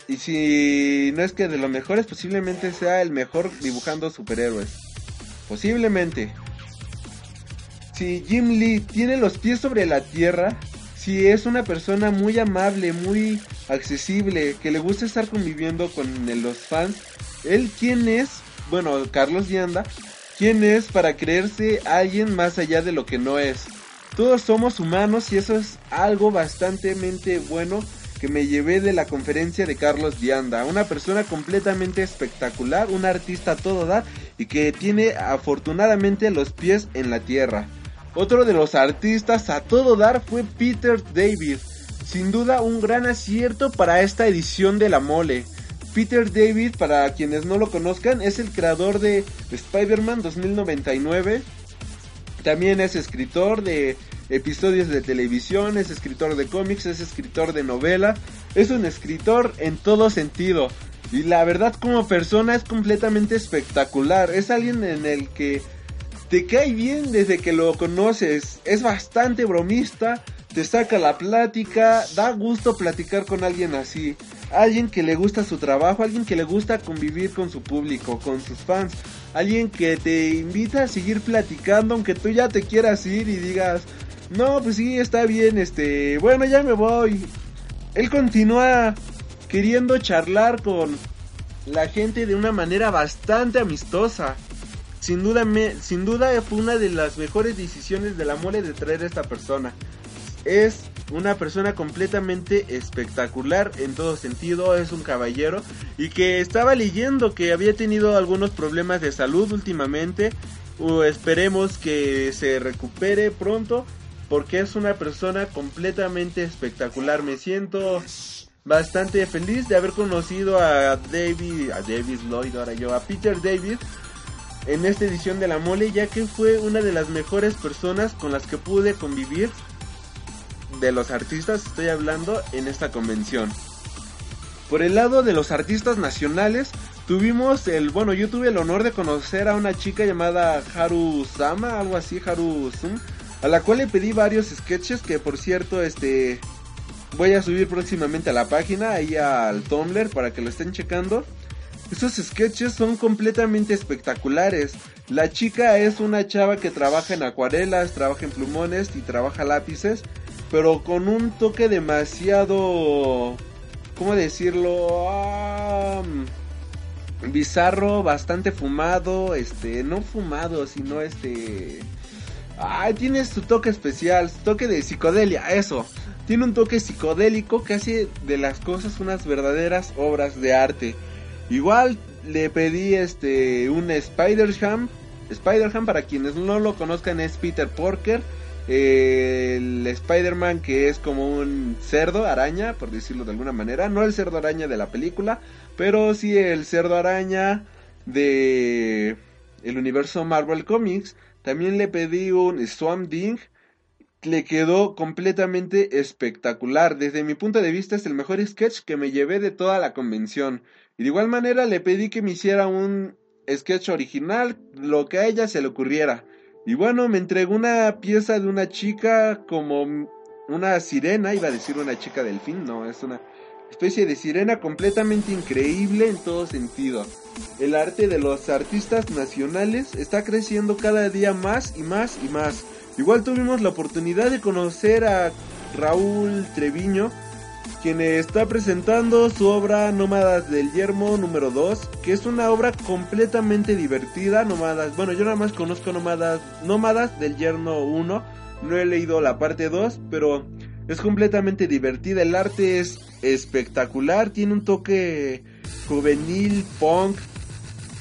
Speaker 1: Y si no es que de los mejores, posiblemente sea el mejor dibujando superhéroes. Posiblemente. Si Jim Lee tiene los pies sobre la tierra, si es una persona muy amable, muy accesible, que le gusta estar conviviendo con los fans, él quién es, bueno, Carlos Yanda, quién es para creerse alguien más allá de lo que no es. Todos somos humanos y eso es algo bastante bueno que me llevé de la conferencia de Carlos Dianda. Una persona completamente espectacular, un artista a todo dar y que tiene afortunadamente los pies en la tierra. Otro de los artistas a todo dar fue Peter David. Sin duda un gran acierto para esta edición de la mole. Peter David, para quienes no lo conozcan, es el creador de Spider-Man 2099 también es escritor de episodios de televisión, es escritor de cómics, es escritor de novela, es un escritor en todo sentido. Y la verdad como persona es completamente espectacular, es alguien en el que te cae bien desde que lo conoces, es bastante bromista, te saca la plática, da gusto platicar con alguien así, alguien que le gusta su trabajo, alguien que le gusta convivir con su público, con sus fans, alguien que te invita a seguir platicando aunque tú ya te quieras ir y digas, no, pues sí, está bien, este, bueno, ya me voy. Él continúa queriendo charlar con la gente de una manera bastante amistosa. Sin duda, me, sin duda fue una de las mejores decisiones de la mole de traer a esta persona es una persona completamente espectacular en todo sentido, es un caballero y que estaba leyendo que había tenido algunos problemas de salud últimamente. esperemos que se recupere pronto porque es una persona completamente espectacular. Me siento bastante feliz de haber conocido a David, a David Lloyd, ahora yo, a Peter David en esta edición de la mole ya que fue una de las mejores personas con las que pude convivir de los artistas estoy hablando en esta convención. Por el lado de los artistas nacionales, tuvimos el, bueno, yo tuve el honor de conocer a una chica llamada Haru Sama, algo así, Haru Sum, a la cual le pedí varios sketches que por cierto, este, voy a subir próximamente a la página, ahí al Tumblr para que lo estén checando. Esos sketches son completamente espectaculares. La chica es una chava que trabaja en acuarelas, trabaja en plumones y trabaja lápices pero con un toque demasiado, ¿cómo decirlo? Ah, bizarro, bastante fumado, este, no fumado, sino este... Ay, tiene su toque especial, su toque de psicodelia, eso. Tiene un toque psicodélico que hace de las cosas unas verdaderas obras de arte. Igual le pedí este un Spider-Ham. Spider-Ham para quienes no lo conozcan es Peter Porker. el Spider-Man que es como un cerdo araña, por decirlo de alguna manera. No el cerdo araña de la película, pero sí el cerdo araña de el universo Marvel Comics. También le pedí un Swamp Thing le quedó completamente espectacular. Desde mi punto de vista es el mejor sketch que me llevé de toda la convención. Y de igual manera le pedí que me hiciera un sketch original, lo que a ella se le ocurriera. Y bueno, me entregó una pieza de una chica como una sirena, iba a decir una chica delfín, no, es una especie de sirena completamente increíble en todo sentido. El arte de los artistas nacionales está creciendo cada día más y más y más. Igual tuvimos la oportunidad de conocer a Raúl Treviño, quien está presentando su obra Nómadas del Yermo número 2, que es una obra completamente divertida, Nómadas, bueno, yo nada más conozco Nómadas, Nómadas del Yermo 1, no he leído la parte 2, pero es completamente divertida, el arte es espectacular, tiene un toque juvenil, punk,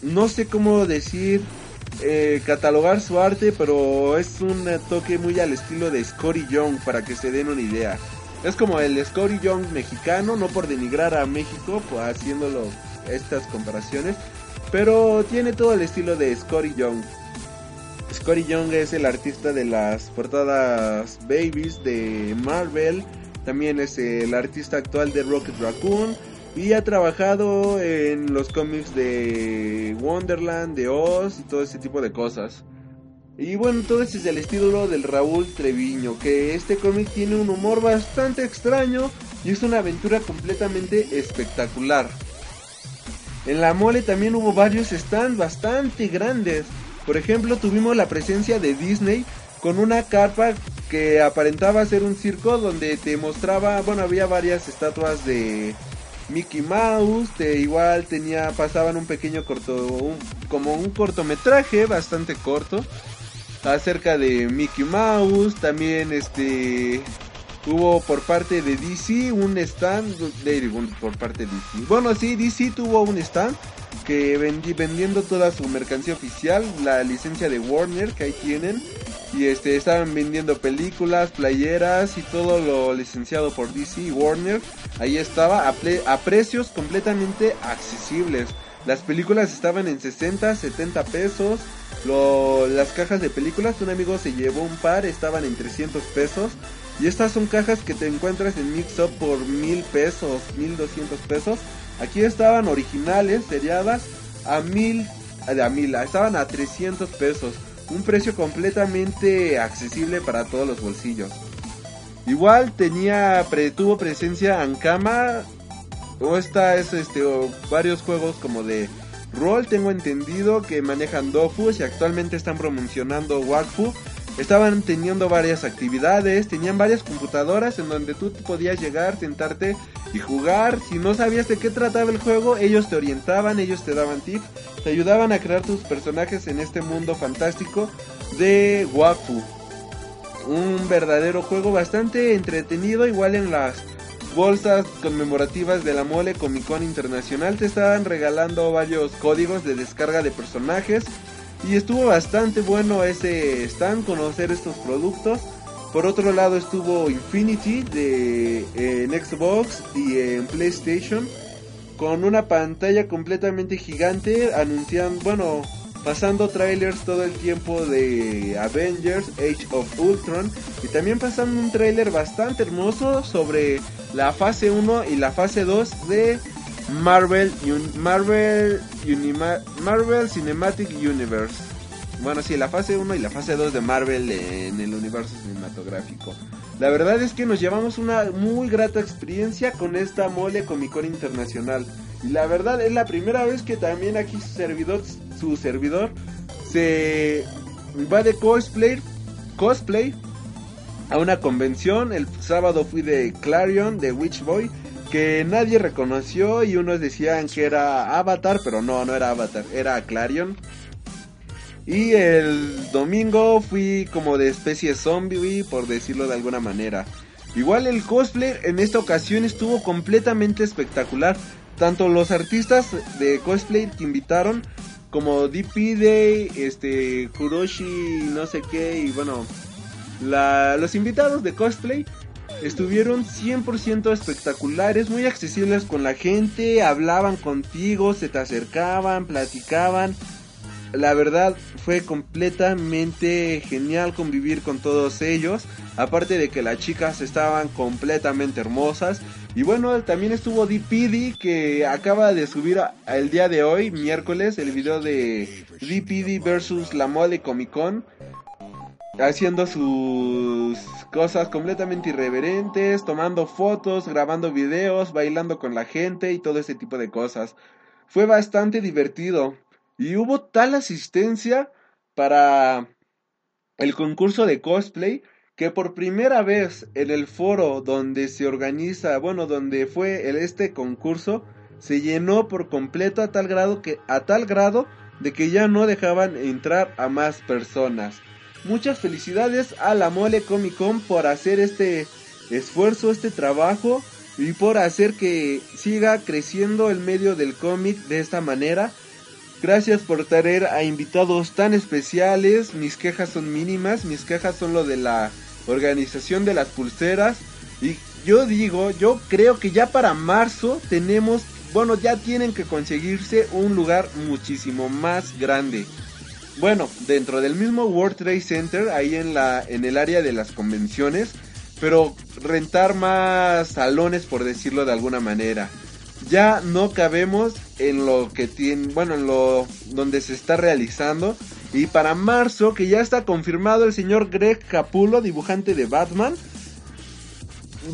Speaker 1: no sé cómo decir, eh, catalogar su arte, pero es un toque muy al estilo de Scotty Young, para que se den una idea. Es como el Scotty Young mexicano, no por denigrar a México, pues, haciéndolo estas comparaciones, pero tiene todo el estilo de Scotty Young. Scotty Young es el artista de las portadas Babies de Marvel, también es el artista actual de Rocket Raccoon y ha trabajado en los cómics de Wonderland, de Oz y todo ese tipo de cosas. Y bueno, todo ese es el estilo del Raúl Treviño, que este cómic tiene un humor bastante extraño y es una aventura completamente espectacular. En la mole también hubo varios stands bastante grandes. Por ejemplo, tuvimos la presencia de Disney con una carpa que aparentaba ser un circo donde te mostraba, bueno, había varias estatuas de Mickey Mouse, te igual tenía, pasaban un pequeño corto, como un cortometraje bastante corto acerca de Mickey Mouse, también este hubo por parte de DC un stand, de, por parte de DC, bueno sí, DC tuvo un stand que vendí, vendiendo toda su mercancía oficial, la licencia de Warner que ahí tienen y este estaban vendiendo películas, playeras y todo lo licenciado por DC y Warner. Ahí estaba a, a precios completamente accesibles. Las películas estaban en 60, 70 pesos. Las cajas de películas, un amigo se llevó un par, estaban en 300 pesos. Y estas son cajas que te encuentras en Mix por mil pesos, 1200 pesos. Aquí estaban originales, seriadas, a mil, a mil, estaban a 300 pesos un precio completamente accesible para todos los bolsillos. Igual tenía tuvo presencia Ankama o esta es este varios juegos como de rol, tengo entendido que manejan Dofus y actualmente están promocionando Wakfu Estaban teniendo varias actividades, tenían varias computadoras en donde tú podías llegar, sentarte y jugar. Si no sabías de qué trataba el juego, ellos te orientaban, ellos te daban tips, te ayudaban a crear tus personajes en este mundo fantástico de Wafu. Un verdadero juego bastante entretenido, igual en las bolsas conmemorativas de la Mole Comic Con Internacional te estaban regalando varios códigos de descarga de personajes y estuvo bastante bueno ese stand, conocer estos productos. Por otro lado estuvo Infinity de, en Xbox y en PlayStation. Con una pantalla completamente gigante anunciando, bueno, pasando trailers todo el tiempo de Avengers, Age of Ultron. Y también pasando un trailer bastante hermoso sobre la fase 1 y la fase 2 de Marvel, Marvel, Cinematic Universe. Bueno, sí, la fase 1 y la fase 2 de Marvel en el universo cinematográfico. La verdad es que nos llevamos una muy grata experiencia con esta mole Comic Con Internacional. Y la verdad es la primera vez que también aquí su servidor, su servidor se va de cosplay, cosplay a una convención. El sábado fui de Clarion, de Witch Boy, que nadie reconoció y unos decían que era Avatar, pero no, no era Avatar, era Clarion. Y el domingo fui como de especie zombie, por decirlo de alguna manera. Igual el cosplay en esta ocasión estuvo completamente espectacular. Tanto los artistas de cosplay que invitaron, como DP Day, este, Kuroshi, no sé qué, y bueno, los invitados de cosplay estuvieron 100% espectaculares, muy accesibles con la gente, hablaban contigo, se te acercaban, platicaban. La verdad fue completamente genial convivir con todos ellos. Aparte de que las chicas estaban completamente hermosas. Y bueno, también estuvo DPD que acaba de subir el día de hoy, miércoles, el video de DPD versus la Mole Comic Con haciendo sus cosas completamente irreverentes, tomando fotos, grabando videos, bailando con la gente y todo ese tipo de cosas. Fue bastante divertido y hubo tal asistencia para el concurso de cosplay que por primera vez en el foro donde se organiza, bueno, donde fue este concurso, se llenó por completo a tal grado que a tal grado de que ya no dejaban entrar a más personas. Muchas felicidades a la Mole Comic Con por hacer este esfuerzo, este trabajo y por hacer que siga creciendo el medio del cómic de esta manera. Gracias por traer a invitados tan especiales. Mis quejas son mínimas, mis quejas son lo de la organización de las pulseras. Y yo digo, yo creo que ya para marzo tenemos, bueno, ya tienen que conseguirse un lugar muchísimo más grande. Bueno, dentro del mismo World Trade Center, ahí en la en el área de las convenciones, pero rentar más salones por decirlo de alguna manera. Ya no cabemos en lo que tiene, bueno, en lo donde se está realizando y para marzo, que ya está confirmado el señor Greg Capullo, dibujante de Batman,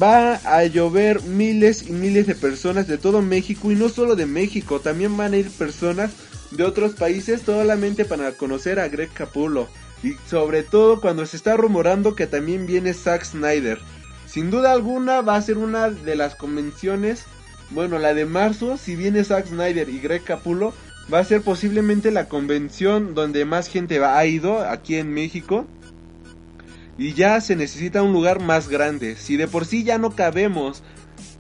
Speaker 1: va a llover miles y miles de personas de todo México y no solo de México, también van a ir personas de otros países solamente para conocer a Greg Capullo. Y sobre todo cuando se está rumorando que también viene Zack Snyder. Sin duda alguna va a ser una de las convenciones, bueno, la de marzo, si viene Zack Snyder y Greg Capullo, va a ser posiblemente la convención donde más gente ha ido aquí en México. Y ya se necesita un lugar más grande. Si de por sí ya no cabemos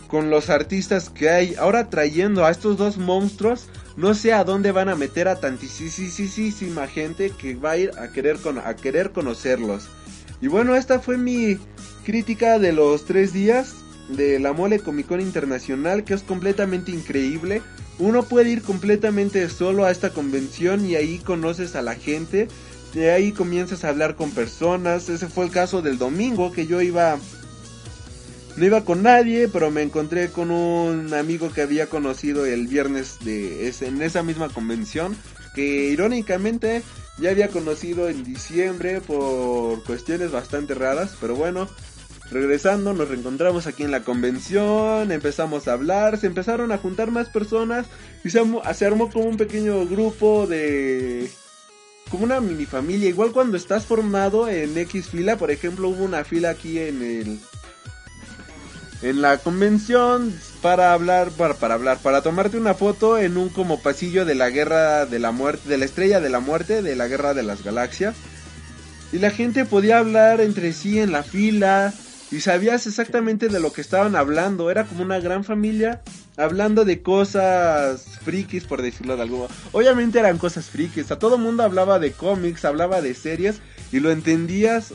Speaker 1: con los artistas que hay, ahora trayendo a estos dos monstruos, no sé a dónde van a meter a tantísima gente que va a ir a querer, a querer conocerlos. Y bueno, esta fue mi crítica de los tres días de la Mole Comic Con Internacional, que es completamente increíble. Uno puede ir completamente solo a esta convención y ahí conoces a la gente. De ahí comienzas a hablar con personas. Ese fue el caso del domingo que yo iba no iba con nadie, pero me encontré con un amigo que había conocido el viernes de en esa misma convención, que irónicamente ya había conocido en diciembre por cuestiones bastante raras, pero bueno, regresando nos reencontramos aquí en la convención, empezamos a hablar, se empezaron a juntar más personas y se armó, como un pequeño grupo de como una mini familia, igual cuando estás formado en X fila, por ejemplo, hubo una fila aquí en el en la convención para hablar, para hablar, para tomarte una foto en un como pasillo de la guerra de la muerte, de la estrella de la muerte, de la guerra de las galaxias. Y la gente podía hablar entre sí en la fila y sabías exactamente de lo que estaban hablando. Era como una gran familia hablando de cosas frikis, por decirlo de algo. Obviamente eran cosas frikis. A todo mundo hablaba de cómics, hablaba de series y lo entendías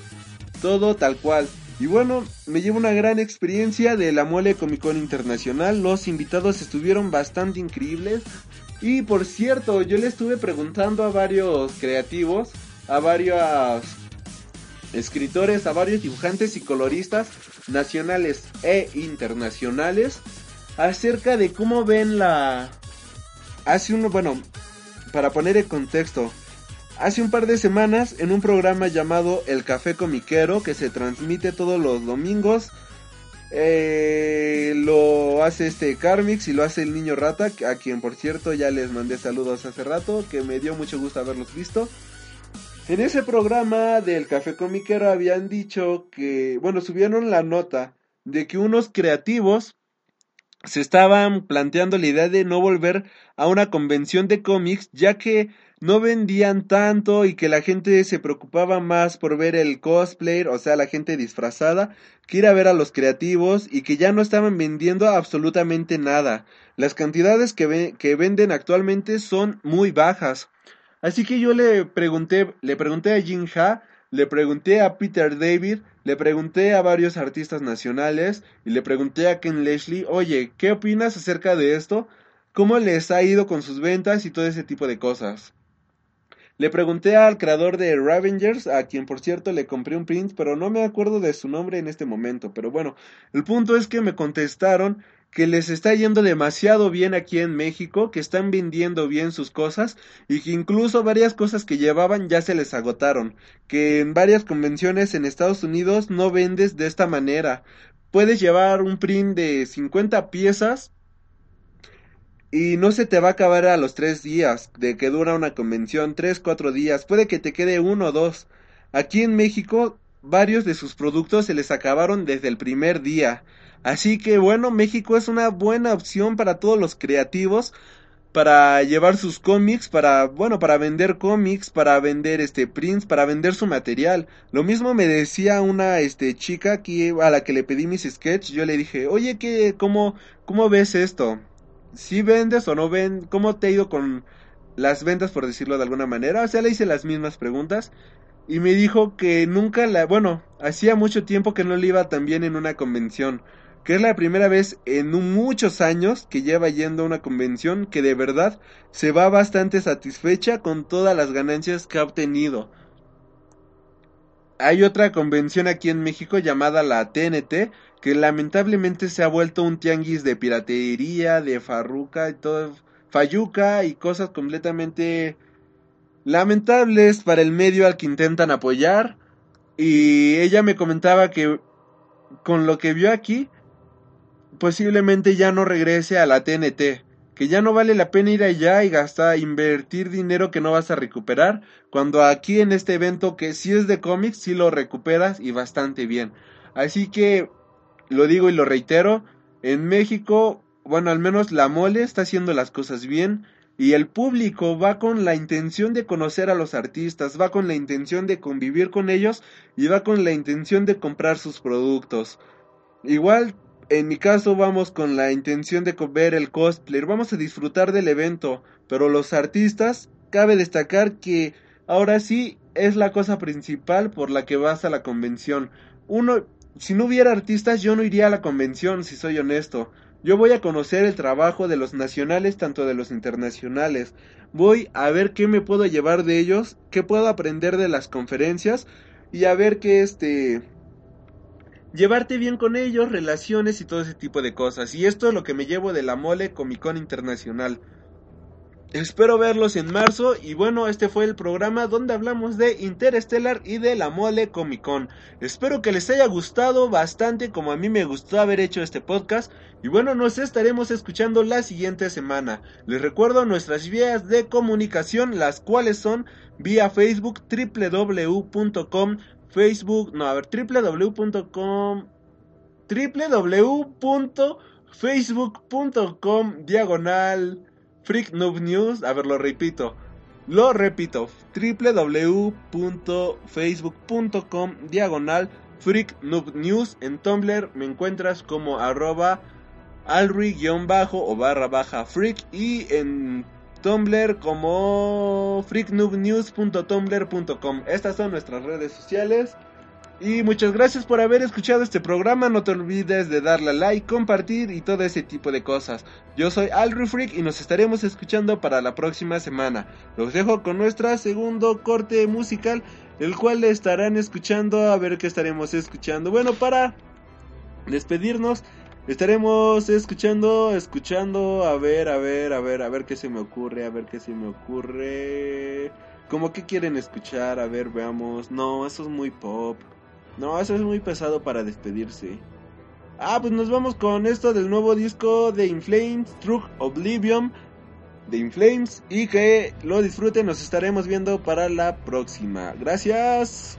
Speaker 1: todo tal cual. Y bueno, me llevo una gran experiencia de la Mole Comic Con Internacional. Los invitados estuvieron bastante increíbles. Y por cierto, yo le estuve preguntando a varios creativos, a varios escritores, a varios dibujantes y coloristas nacionales e internacionales acerca de cómo ven la... Hace uno, bueno, para poner el contexto, hace un par de semanas en un programa llamado El Café Comiquero que se transmite todos los domingos. Eh, lo hace este Carmix y lo hace el niño rata, a quien por cierto ya les mandé saludos hace rato, que me dio mucho gusto haberlos visto. En ese programa del Café Comiquero habían dicho que, bueno, subieron la nota de que unos creativos se estaban planteando la idea de no volver a una convención de cómics, ya que no vendían tanto y que la gente se preocupaba más por ver el cosplay, o sea, la gente disfrazada, que ir a ver a los creativos y que ya no estaban vendiendo absolutamente nada. Las cantidades que, que venden actualmente son muy bajas. Así que yo le pregunté, le pregunté a Jin Ha, le pregunté a Peter David, le pregunté a varios artistas nacionales y le pregunté a Ken Leslie, oye, ¿qué opinas acerca de esto? ¿Cómo les ha ido con sus ventas y todo ese tipo de cosas? Le pregunté al creador de Ravengers, a quien por cierto le compré un print, pero no me acuerdo de su nombre en este momento. Pero bueno, el punto es que me contestaron que les está yendo demasiado bien aquí en México, que están vendiendo bien sus cosas y que incluso varias cosas que llevaban ya se les agotaron, que en varias convenciones en Estados Unidos no vendes de esta manera. Puedes llevar un print de 50 piezas y no se te va a acabar a los tres días de que dura una convención, tres, cuatro días, puede que te quede uno o dos. Aquí en México, varios de sus productos se les acabaron desde el primer día. Así que bueno, México es una buena opción para todos los creativos para llevar sus cómics, para, bueno, para vender cómics, para vender este prints, para vender su material. Lo mismo me decía una este chica aquí a la que le pedí mis sketches, yo le dije, "Oye, ¿qué cómo cómo ves esto?" si vendes o no vendes, cómo te ha ido con las ventas, por decirlo de alguna manera. O sea, le hice las mismas preguntas y me dijo que nunca la, bueno, hacía mucho tiempo que no le iba tan bien en una convención, que es la primera vez en muchos años que lleva yendo a una convención que de verdad se va bastante satisfecha con todas las ganancias que ha obtenido. Hay otra convención aquí en México llamada la TNT, que lamentablemente se ha vuelto un tianguis de piratería, de farruca y todo, fayuca y cosas completamente lamentables para el medio al que intentan apoyar. Y ella me comentaba que con lo que vio aquí, posiblemente ya no regrese a la TNT, que ya no vale la pena ir allá y gastar, invertir dinero que no vas a recuperar, cuando aquí en este evento que si es de cómics, sí lo recuperas y bastante bien. Así que lo digo y lo reitero, en México, bueno, al menos la mole está haciendo las cosas bien y el público va con la intención de conocer a los artistas, va con la intención de convivir con ellos y va con la intención de comprar sus productos. Igual, en mi caso, vamos con la intención de ver el cosplay, vamos a disfrutar del evento, pero los artistas, cabe destacar que ahora sí es la cosa principal por la que vas a la convención. Uno, si no hubiera artistas yo no iría a la convención, si soy honesto. Yo voy a conocer el trabajo de los nacionales tanto de los internacionales. Voy a ver qué me puedo llevar de ellos, qué puedo aprender de las conferencias y a ver qué este llevarte bien con ellos, relaciones y todo ese tipo de cosas. Y esto es lo que me llevo de la mole Comic Con Internacional. Espero verlos en marzo y bueno, este fue el programa donde hablamos de Interstellar y de la mole Comic Con. Espero que les haya gustado bastante como a mí me gustó haber hecho este podcast y bueno, nos estaremos escuchando la siguiente semana. Les recuerdo nuestras vías de comunicación, las cuales son vía Facebook www.com Facebook, no, a ver, www.com www.facebook.com diagonal Freak News, a ver, lo repito. Lo repito, www.facebook.com diagonal Freak News. En Tumblr me encuentras como arroba alri-bajo o barra baja freak y en Tumblr como freaknoobnews.tumblr.com. Estas son nuestras redes sociales. Y muchas gracias por haber escuchado este programa. No te olvides de darle like, compartir y todo ese tipo de cosas. Yo soy Alru Freak y nos estaremos escuchando para la próxima semana. Los dejo con nuestro segundo corte musical, el cual estarán escuchando. A ver qué estaremos escuchando. Bueno, para despedirnos, estaremos escuchando, escuchando. A ver, a ver, a ver, a ver qué se me ocurre, a ver qué se me ocurre. ¿Cómo que quieren escuchar? A ver, veamos. No, eso es muy pop. No, eso es muy pesado para despedirse. Ah, pues nos vamos con esto del nuevo disco de Inflames, True Oblivion.
Speaker 2: de Inflames y que lo disfruten. Nos estaremos viendo para la próxima. Gracias.